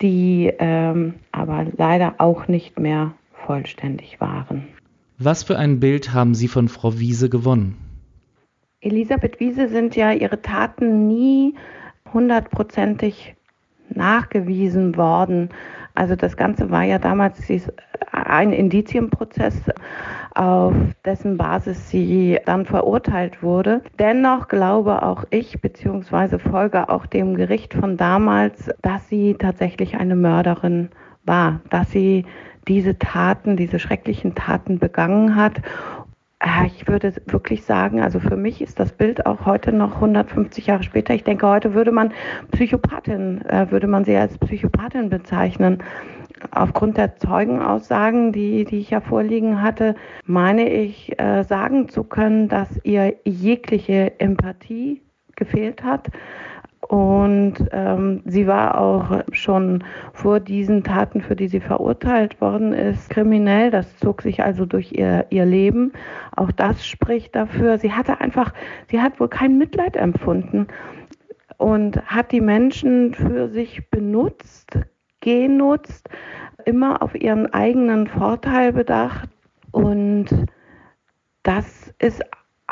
die ähm, aber leider auch nicht mehr vollständig waren. Was für ein Bild haben Sie von Frau Wiese gewonnen? Elisabeth Wiese sind ja ihre Taten nie hundertprozentig nachgewiesen worden. Also das Ganze war ja damals ein Indizienprozess, auf dessen Basis sie dann verurteilt wurde. Dennoch glaube auch ich, beziehungsweise folge auch dem Gericht von damals, dass sie tatsächlich eine Mörderin war, dass sie diese Taten, diese schrecklichen Taten begangen hat äh, ich würde wirklich sagen, also für mich ist das Bild auch heute noch 150 Jahre später. Ich denke, heute würde man Psychopathin, äh, würde man sie als Psychopathin bezeichnen. Aufgrund der Zeugenaussagen, die, die ich ja vorliegen hatte, meine ich äh, sagen zu können, dass ihr jegliche Empathie gefehlt hat und ähm, sie war auch schon vor diesen Taten, für die sie verurteilt worden ist, kriminell. Das zog sich also durch ihr, ihr Leben. Auch das spricht dafür. Sie hatte einfach, sie hat wohl kein Mitleid empfunden und hat die Menschen für sich benutzt, genutzt, immer auf ihren eigenen Vorteil bedacht. Und das ist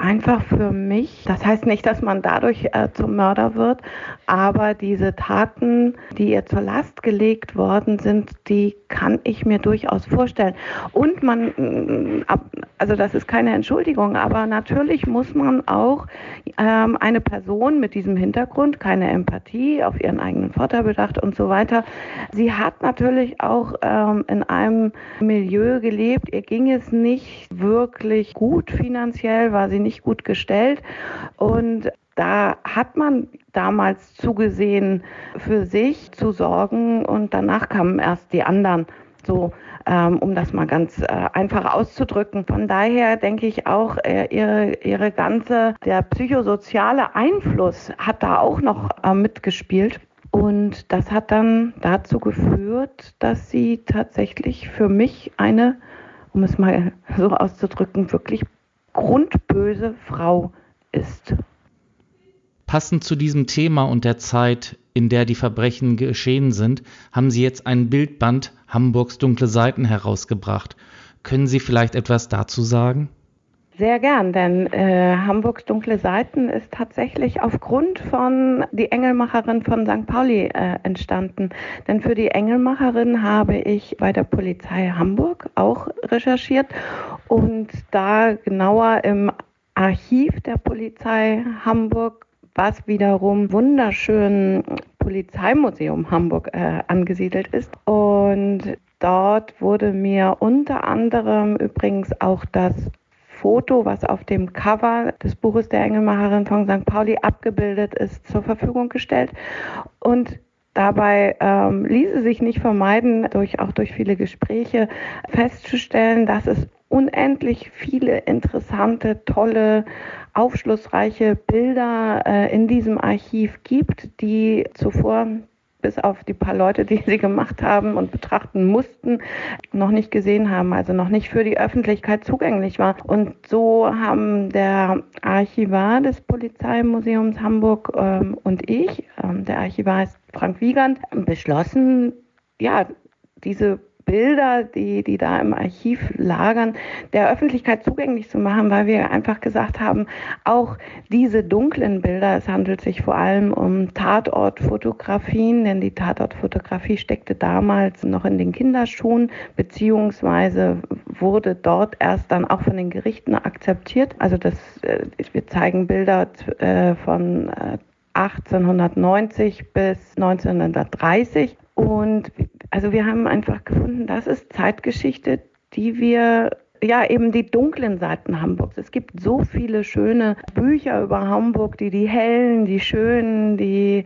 einfach für mich, das heißt nicht, dass man dadurch äh, zum Mörder wird, aber diese Taten, die ihr zur Last gelegt worden sind, die kann ich mir durchaus vorstellen. Und man, mm, also das ist keine Entschuldigung, aber natürlich muss man auch ähm, eine Person mit diesem Hintergrund, keine Empathie, auf ihren eigenen Vorteil bedacht und so weiter, sie hat natürlich auch ähm, in einem Milieu gelebt, ihr ging es nicht wirklich gut finanziell, war sie nicht gut gestellt und da hat man damals zugesehen, für sich zu sorgen und danach kamen erst die anderen. So, ähm, um das mal ganz äh, einfach auszudrücken. Von daher denke ich auch, äh, ihre, ihre ganze, der psychosoziale Einfluss hat da auch noch äh, mitgespielt. Und das hat dann dazu geführt, dass sie tatsächlich für mich eine, um es mal so auszudrücken, wirklich grundböse Frau ist. Passend zu diesem Thema und der Zeit, in der die Verbrechen geschehen sind, haben Sie jetzt ein Bildband Hamburgs dunkle Seiten herausgebracht. Können Sie vielleicht etwas dazu sagen? Sehr gern, denn äh, Hamburgs dunkle Seiten ist tatsächlich aufgrund von die Engelmacherin von St. Pauli äh, entstanden. Denn für die Engelmacherin habe ich bei der Polizei Hamburg auch recherchiert und da genauer im Archiv der Polizei Hamburg was wiederum wunderschön Polizeimuseum Hamburg äh, angesiedelt ist. Und dort wurde mir unter anderem übrigens auch das Foto, was auf dem Cover des Buches der Engelmacherin von St. Pauli abgebildet ist, zur Verfügung gestellt. Und Dabei ähm, ließe sich nicht vermeiden, durch, auch durch viele Gespräche festzustellen, dass es unendlich viele interessante, tolle, aufschlussreiche Bilder äh, in diesem Archiv gibt, die zuvor bis auf die paar Leute, die sie gemacht haben und betrachten mussten, noch nicht gesehen haben, also noch nicht für die Öffentlichkeit zugänglich war. Und so haben der Archivar des Polizeimuseums Hamburg ähm, und ich, ähm, der Archivar ist Frank Wiegand, beschlossen, ja, diese Bilder, die, die da im Archiv lagern, der Öffentlichkeit zugänglich zu machen, weil wir einfach gesagt haben, auch diese dunklen Bilder, es handelt sich vor allem um Tatortfotografien, denn die Tatortfotografie steckte damals noch in den Kinderschuhen, beziehungsweise wurde dort erst dann auch von den Gerichten akzeptiert. Also das, äh, wir zeigen Bilder äh, von 1890 äh, bis 1930 und also wir haben einfach gefunden, das ist Zeitgeschichte, die wir ja, eben die dunklen Seiten Hamburgs. Es gibt so viele schöne Bücher über Hamburg, die die hellen, die schönen, die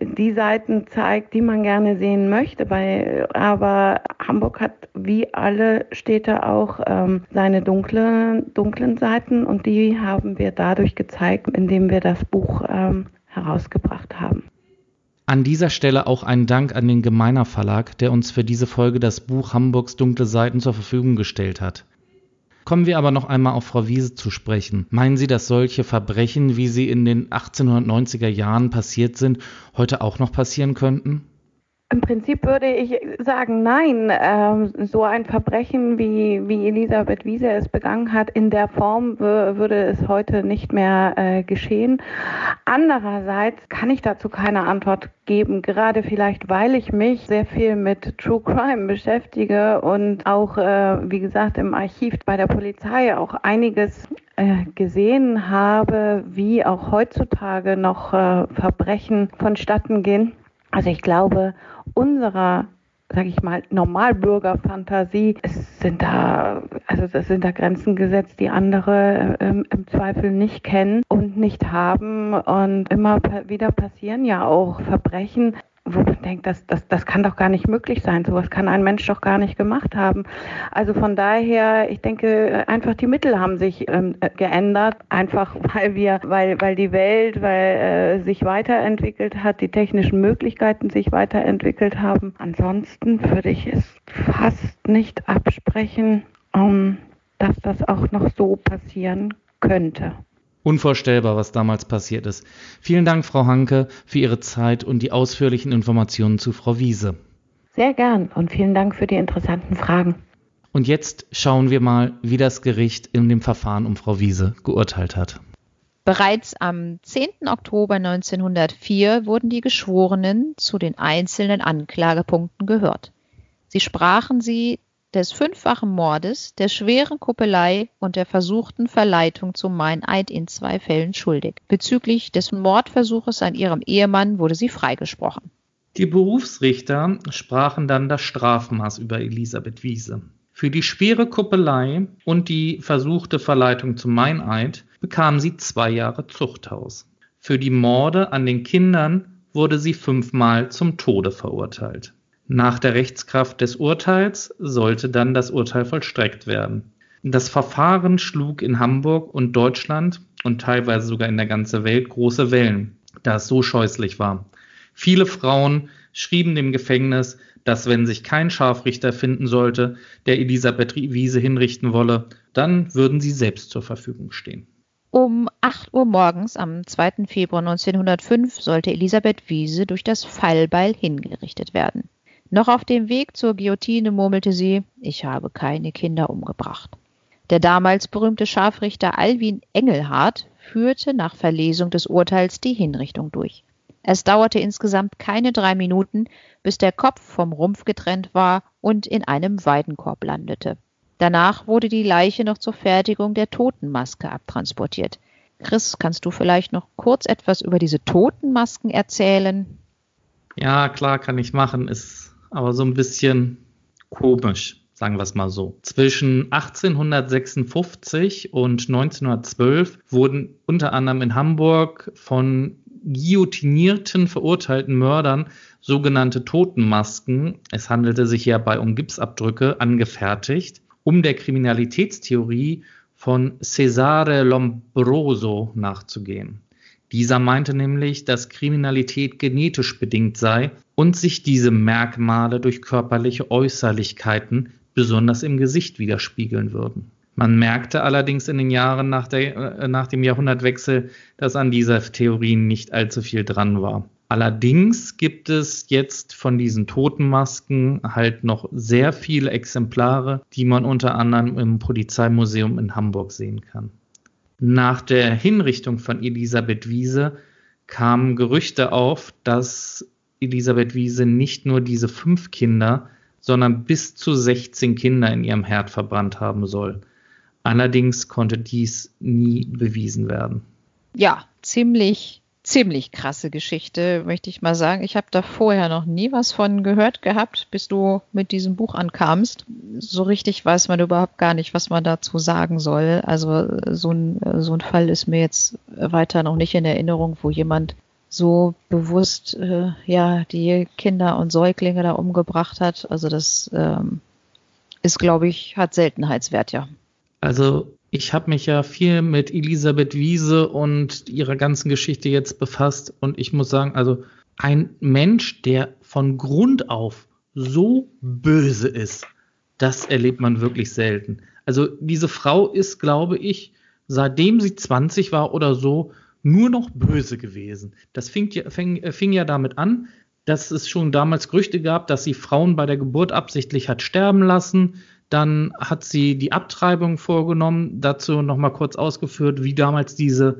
die Seiten zeigt, die man gerne sehen möchte. Bei, aber Hamburg hat wie alle Städte auch ähm, seine dunkle, dunklen Seiten und die haben wir dadurch gezeigt, indem wir das Buch ähm, herausgebracht haben. An dieser Stelle auch ein Dank an den Gemeiner Verlag, der uns für diese Folge das Buch Hamburgs dunkle Seiten zur Verfügung gestellt hat. Kommen wir aber noch einmal auf Frau Wiese zu sprechen. Meinen Sie, dass solche Verbrechen, wie sie in den 1890er Jahren passiert sind, heute auch noch passieren könnten? Im Prinzip würde ich sagen, nein. Ähm, so ein Verbrechen, wie, wie Elisabeth Wiese es begangen hat, in der Form würde es heute nicht mehr äh, geschehen. Andererseits kann ich dazu keine Antwort geben, gerade vielleicht, weil ich mich sehr viel mit True Crime beschäftige und auch, äh, wie gesagt, im Archiv bei der Polizei auch einiges äh, gesehen habe, wie auch heutzutage noch äh, Verbrechen vonstatten gehen. Also ich glaube, unserer sage ich mal, Normalbürgerfantasie. Es sind da, also es sind da Grenzen gesetzt, die andere ähm, im Zweifel nicht kennen und nicht haben. Und immer wieder passieren ja auch Verbrechen, wo man denkt, das, das, das kann doch gar nicht möglich sein. Sowas kann ein Mensch doch gar nicht gemacht haben. Also von daher, ich denke, einfach die Mittel haben sich ähm, geändert, einfach weil wir, weil, weil die Welt, weil äh, sich weiterentwickelt hat, die technischen Möglichkeiten sich weiterentwickelt haben. Ansonsten würde ich es fast nicht absprechen, ähm, dass das auch noch so passieren könnte. Unvorstellbar, was damals passiert ist. Vielen Dank, Frau Hanke, für Ihre Zeit und die ausführlichen Informationen zu Frau Wiese. Sehr gern und vielen Dank für die interessanten Fragen. Und jetzt schauen wir mal, wie das Gericht in dem Verfahren um Frau Wiese geurteilt hat. Bereits am 10. Oktober 1904 wurden die Geschworenen zu den einzelnen Anklagepunkten gehört. Sie sprachen sie des fünffachen Mordes, der schweren Kuppelei und der versuchten Verleitung zum Meineid in zwei Fällen schuldig. Bezüglich des Mordversuches an ihrem Ehemann wurde sie freigesprochen. Die Berufsrichter sprachen dann das Strafmaß über Elisabeth Wiese. Für die schwere Kuppelei und die versuchte Verleitung zum Meineid bekam sie zwei Jahre Zuchthaus. Für die Morde an den Kindern wurde sie fünfmal zum Tode verurteilt. Nach der Rechtskraft des Urteils sollte dann das Urteil vollstreckt werden. Das Verfahren schlug in Hamburg und Deutschland und teilweise sogar in der ganzen Welt große Wellen, da es so scheußlich war. Viele Frauen schrieben dem Gefängnis, dass wenn sich kein Scharfrichter finden sollte, der Elisabeth Wiese hinrichten wolle, dann würden sie selbst zur Verfügung stehen. Um 8 Uhr morgens am 2. Februar 1905 sollte Elisabeth Wiese durch das Fallbeil hingerichtet werden. Noch auf dem Weg zur Guillotine murmelte sie, ich habe keine Kinder umgebracht. Der damals berühmte Scharfrichter Alwin Engelhardt führte nach Verlesung des Urteils die Hinrichtung durch. Es dauerte insgesamt keine drei Minuten, bis der Kopf vom Rumpf getrennt war und in einem Weidenkorb landete. Danach wurde die Leiche noch zur Fertigung der Totenmaske abtransportiert. Chris, kannst du vielleicht noch kurz etwas über diese Totenmasken erzählen? Ja, klar, kann ich machen. Es aber so ein bisschen komisch, sagen wir es mal so. Zwischen 1856 und 1912 wurden unter anderem in Hamburg von guillotinierten verurteilten Mördern sogenannte Totenmasken, es handelte sich hierbei um Gipsabdrücke, angefertigt. um der Kriminalitätstheorie von Cesare Lombroso nachzugehen. Dieser meinte nämlich, dass Kriminalität genetisch bedingt sei und sich diese Merkmale durch körperliche Äußerlichkeiten, besonders im Gesicht, widerspiegeln würden. Man merkte allerdings in den Jahren nach, der, äh, nach dem Jahrhundertwechsel, dass an dieser Theorie nicht allzu viel dran war. Allerdings gibt es jetzt von diesen Totenmasken halt noch sehr viele Exemplare, die man unter anderem im Polizeimuseum in Hamburg sehen kann. Nach der Hinrichtung von Elisabeth Wiese kamen Gerüchte auf, dass Elisabeth Wiese nicht nur diese fünf Kinder, sondern bis zu 16 Kinder in ihrem Herd verbrannt haben soll. Allerdings konnte dies nie bewiesen werden. Ja, ziemlich ziemlich krasse Geschichte, möchte ich mal sagen. Ich habe da vorher noch nie was von gehört gehabt, bis du mit diesem Buch ankamst. So richtig weiß man überhaupt gar nicht, was man dazu sagen soll. Also so ein, so ein Fall ist mir jetzt weiter noch nicht in Erinnerung, wo jemand so bewusst äh, ja die Kinder und Säuglinge da umgebracht hat. Also das ähm, ist, glaube ich, hat Seltenheitswert, ja. Also ich habe mich ja viel mit Elisabeth Wiese und ihrer ganzen Geschichte jetzt befasst und ich muss sagen, also ein Mensch, der von Grund auf so böse ist, das erlebt man wirklich selten. Also diese Frau ist, glaube ich, seitdem sie 20 war oder so, nur noch böse gewesen. Das fing, fing, fing ja damit an, dass es schon damals Gerüchte gab, dass sie Frauen bei der Geburt absichtlich hat sterben lassen dann hat sie die Abtreibung vorgenommen, dazu nochmal kurz ausgeführt, wie damals diese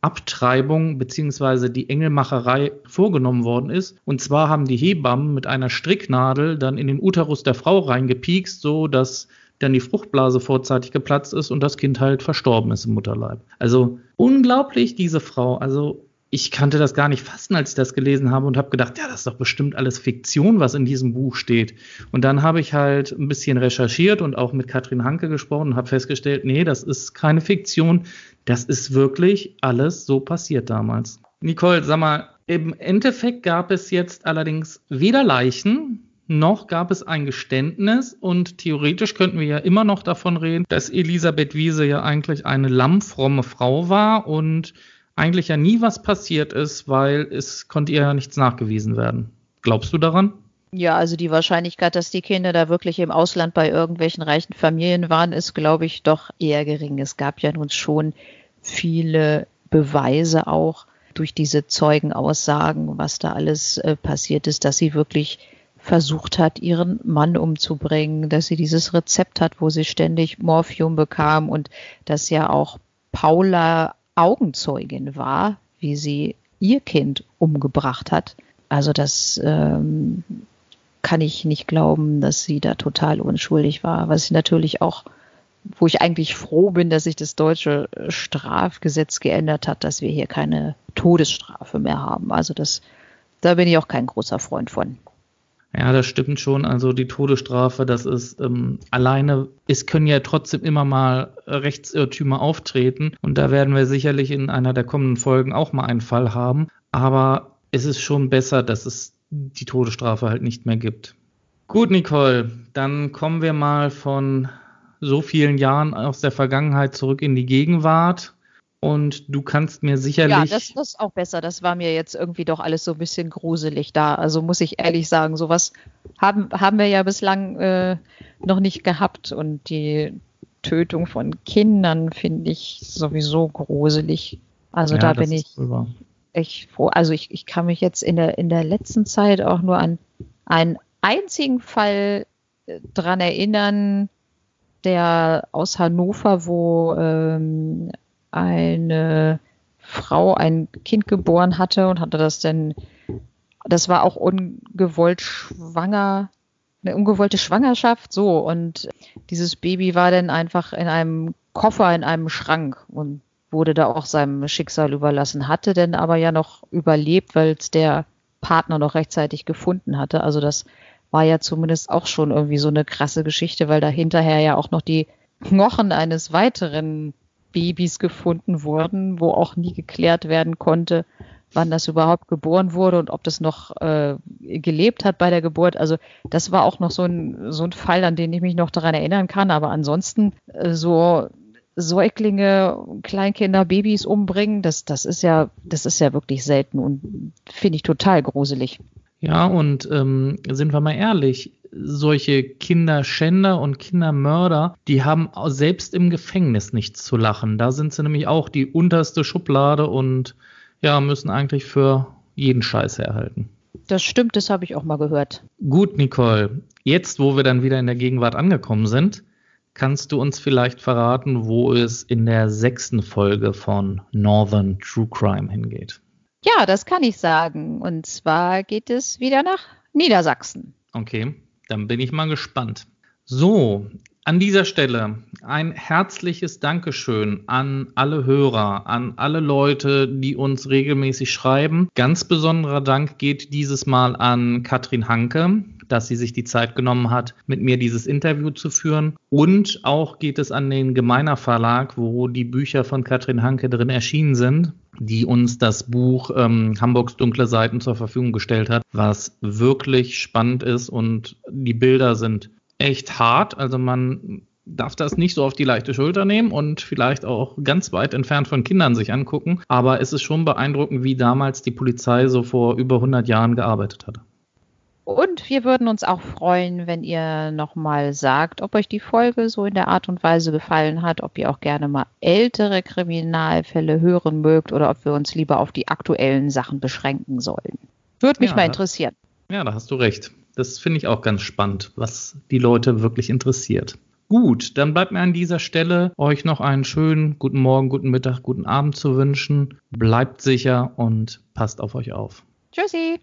Abtreibung beziehungsweise die Engelmacherei vorgenommen worden ist. Und zwar haben die Hebammen mit einer Stricknadel dann in den Uterus der Frau reingepiekst, so dass dann die Fruchtblase vorzeitig geplatzt ist und das Kind halt verstorben ist im Mutterleib. Also unglaublich, diese Frau. Also ich kannte das gar nicht fassen, als ich das gelesen habe und habe gedacht, ja, das ist doch bestimmt alles Fiktion, was in diesem Buch steht. Und dann habe ich halt ein bisschen recherchiert und auch mit Katrin Hanke gesprochen und habe festgestellt, nee, das ist keine Fiktion, das ist wirklich alles so passiert damals. Nicole, sag mal, im Endeffekt gab es jetzt allerdings weder Leichen noch gab es ein Geständnis und theoretisch könnten wir ja immer noch davon reden, dass Elisabeth Wiese ja eigentlich eine lammfromme Frau war und eigentlich ja nie was passiert ist, weil es konnte ihr ja nichts nachgewiesen werden. Glaubst du daran? Ja, also die Wahrscheinlichkeit, dass die Kinder da wirklich im Ausland bei irgendwelchen reichen Familien waren, ist, glaube ich, doch eher gering. Es gab ja nun schon viele Beweise auch durch diese Zeugenaussagen, was da alles äh, passiert ist, dass sie wirklich versucht hat, ihren Mann umzubringen, dass sie dieses Rezept hat, wo sie ständig Morphium bekam und dass ja auch Paula Augenzeugin war, wie sie ihr Kind umgebracht hat. Also das ähm, kann ich nicht glauben, dass sie da total unschuldig war. Was ich natürlich auch, wo ich eigentlich froh bin, dass sich das deutsche Strafgesetz geändert hat, dass wir hier keine Todesstrafe mehr haben. Also das, da bin ich auch kein großer Freund von. Ja, das stimmt schon. Also die Todesstrafe, das ist ähm, alleine, es können ja trotzdem immer mal Rechtsirrtümer auftreten. Und da werden wir sicherlich in einer der kommenden Folgen auch mal einen Fall haben. Aber es ist schon besser, dass es die Todesstrafe halt nicht mehr gibt. Gut, Nicole, dann kommen wir mal von so vielen Jahren aus der Vergangenheit zurück in die Gegenwart. Und du kannst mir sicherlich. Ja, das, das ist auch besser. Das war mir jetzt irgendwie doch alles so ein bisschen gruselig da. Also muss ich ehrlich sagen, sowas haben, haben wir ja bislang äh, noch nicht gehabt. Und die Tötung von Kindern finde ich sowieso gruselig. Also ja, da bin ich echt froh. Also ich, ich kann mich jetzt in der, in der letzten Zeit auch nur an einen einzigen Fall äh, dran erinnern, der aus Hannover, wo ähm, eine Frau ein Kind geboren hatte und hatte das denn, das war auch ungewollt schwanger, eine ungewollte Schwangerschaft, so. Und dieses Baby war dann einfach in einem Koffer in einem Schrank und wurde da auch seinem Schicksal überlassen, hatte denn aber ja noch überlebt, weil es der Partner noch rechtzeitig gefunden hatte. Also das war ja zumindest auch schon irgendwie so eine krasse Geschichte, weil da hinterher ja auch noch die Knochen eines weiteren Babys gefunden wurden, wo auch nie geklärt werden konnte, wann das überhaupt geboren wurde und ob das noch äh, gelebt hat bei der Geburt. Also das war auch noch so ein, so ein Fall, an den ich mich noch daran erinnern kann. Aber ansonsten äh, so Säuglinge, Kleinkinder, Babys umbringen, das, das ist ja, das ist ja wirklich selten und finde ich total gruselig. Ja, und ähm, sind wir mal ehrlich, solche Kinderschänder und Kindermörder, die haben selbst im Gefängnis nichts zu lachen. Da sind sie nämlich auch die unterste Schublade und ja, müssen eigentlich für jeden Scheiß erhalten. Das stimmt, das habe ich auch mal gehört. Gut, Nicole. Jetzt, wo wir dann wieder in der Gegenwart angekommen sind, kannst du uns vielleicht verraten, wo es in der sechsten Folge von Northern True Crime hingeht? Ja, das kann ich sagen. Und zwar geht es wieder nach Niedersachsen. Okay, dann bin ich mal gespannt. So, an dieser Stelle ein herzliches Dankeschön an alle Hörer, an alle Leute, die uns regelmäßig schreiben. Ganz besonderer Dank geht dieses Mal an Katrin Hanke, dass sie sich die Zeit genommen hat, mit mir dieses Interview zu führen. Und auch geht es an den Gemeiner Verlag, wo die Bücher von Katrin Hanke drin erschienen sind, die uns das Buch ähm, Hamburgs dunkle Seiten zur Verfügung gestellt hat, was wirklich spannend ist und die Bilder sind echt hart. Also man darf das nicht so auf die leichte Schulter nehmen und vielleicht auch ganz weit entfernt von Kindern sich angucken. Aber es ist schon beeindruckend, wie damals die Polizei so vor über 100 Jahren gearbeitet hat. Und wir würden uns auch freuen, wenn ihr nochmal sagt, ob euch die Folge so in der Art und Weise gefallen hat, ob ihr auch gerne mal ältere Kriminalfälle hören mögt oder ob wir uns lieber auf die aktuellen Sachen beschränken sollen. Würde mich ja, mal interessieren. Ja, da hast du recht. Das finde ich auch ganz spannend, was die Leute wirklich interessiert. Gut, dann bleibt mir an dieser Stelle euch noch einen schönen guten Morgen, guten Mittag, guten Abend zu wünschen. Bleibt sicher und passt auf euch auf. Tschüssi.